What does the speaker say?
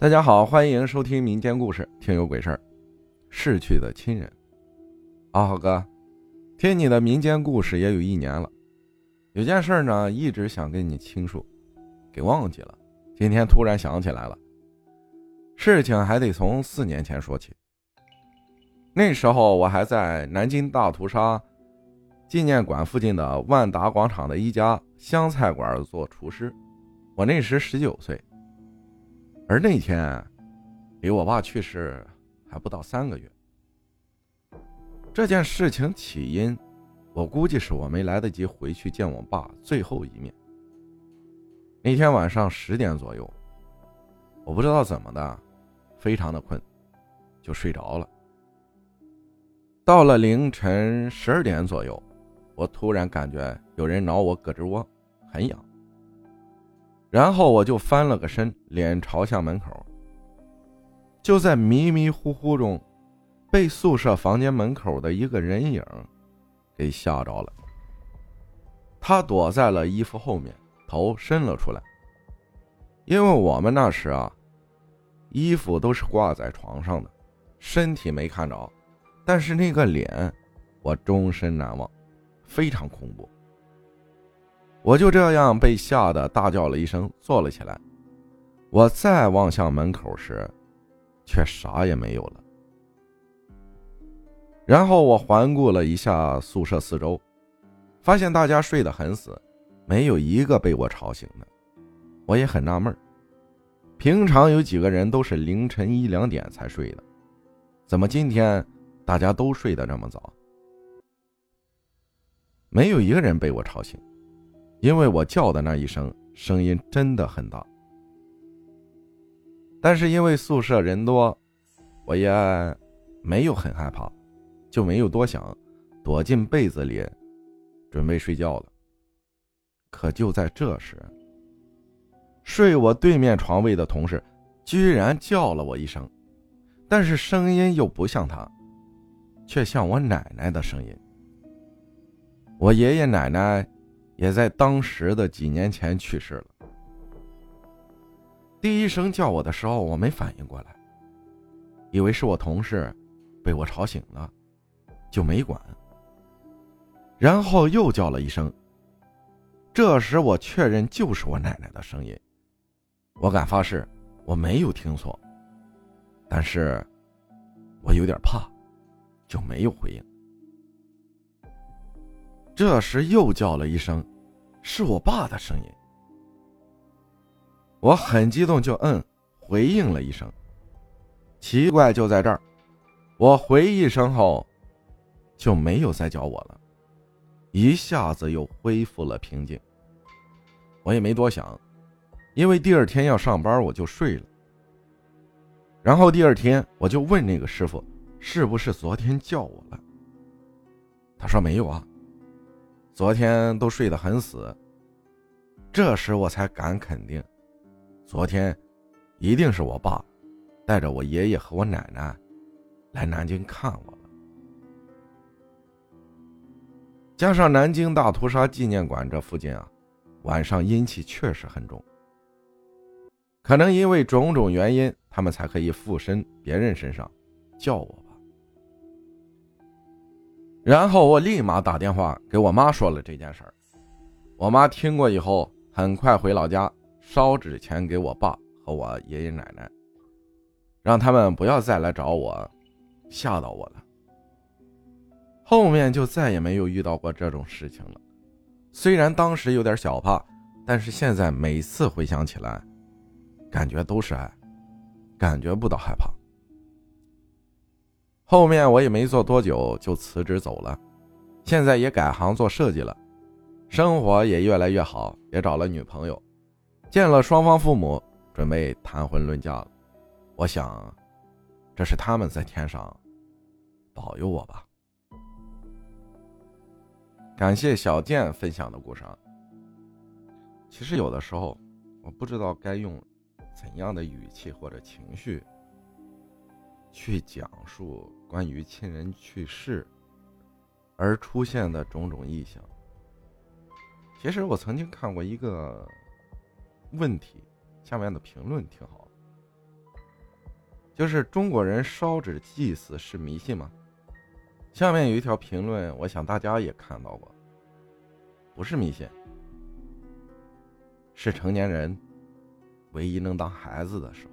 大家好，欢迎收听民间故事，听有鬼事儿。逝去的亲人，阿浩哥，听你的民间故事也有一年了，有件事呢，一直想跟你倾诉，给忘记了，今天突然想起来了。事情还得从四年前说起，那时候我还在南京大屠杀纪念馆附近的万达广场的一家湘菜馆做厨师，我那时十九岁。而那天，离我爸去世还不到三个月。这件事情起因，我估计是我没来得及回去见我爸最后一面。那天晚上十点左右，我不知道怎么的，非常的困，就睡着了。到了凌晨十二点左右，我突然感觉有人挠我胳肢窝，很痒。然后我就翻了个身，脸朝向门口。就在迷迷糊糊中，被宿舍房间门口的一个人影给吓着了。他躲在了衣服后面，头伸了出来。因为我们那时啊，衣服都是挂在床上的，身体没看着，但是那个脸，我终身难忘，非常恐怖。我就这样被吓得大叫了一声，坐了起来。我再望向门口时，却啥也没有了。然后我环顾了一下宿舍四周，发现大家睡得很死，没有一个被我吵醒的。我也很纳闷平常有几个人都是凌晨一两点才睡的，怎么今天大家都睡得这么早？没有一个人被我吵醒。因为我叫的那一声声音真的很大，但是因为宿舍人多，我也没有很害怕，就没有多想，躲进被子里准备睡觉了。可就在这时，睡我对面床位的同事居然叫了我一声，但是声音又不像他，却像我奶奶的声音。我爷爷奶奶。也在当时的几年前去世了。第一声叫我的时候，我没反应过来，以为是我同事被我吵醒了，就没管。然后又叫了一声，这时我确认就是我奶奶的声音，我敢发誓我没有听错，但是我有点怕，就没有回应。这时又叫了一声。是我爸的声音，我很激动，就嗯回应了一声。奇怪就在这儿，我回一声后，就没有再叫我了，一下子又恢复了平静。我也没多想，因为第二天要上班，我就睡了。然后第二天我就问那个师傅，是不是昨天叫我了？他说没有啊。昨天都睡得很死，这时我才敢肯定，昨天一定是我爸带着我爷爷和我奶奶来南京看我了。加上南京大屠杀纪念馆这附近啊，晚上阴气确实很重，可能因为种种原因，他们才可以附身别人身上，叫我。然后我立马打电话给我妈说了这件事儿，我妈听过以后，很快回老家烧纸钱给我爸和我爷爷奶奶，让他们不要再来找我，吓到我了。后面就再也没有遇到过这种事情了。虽然当时有点小怕，但是现在每次回想起来，感觉都是爱，感觉不到害怕。后面我也没做多久就辞职走了，现在也改行做设计了，生活也越来越好，也找了女朋友，见了双方父母，准备谈婚论嫁了。我想，这是他们在天上保佑我吧。感谢小健分享的故事。其实有的时候，我不知道该用怎样的语气或者情绪。去讲述关于亲人去世而出现的种种异象。其实我曾经看过一个问题，下面的评论挺好。就是中国人烧纸祭祀是迷信吗？下面有一条评论，我想大家也看到过。不是迷信。是成年人唯一能当孩子的时候。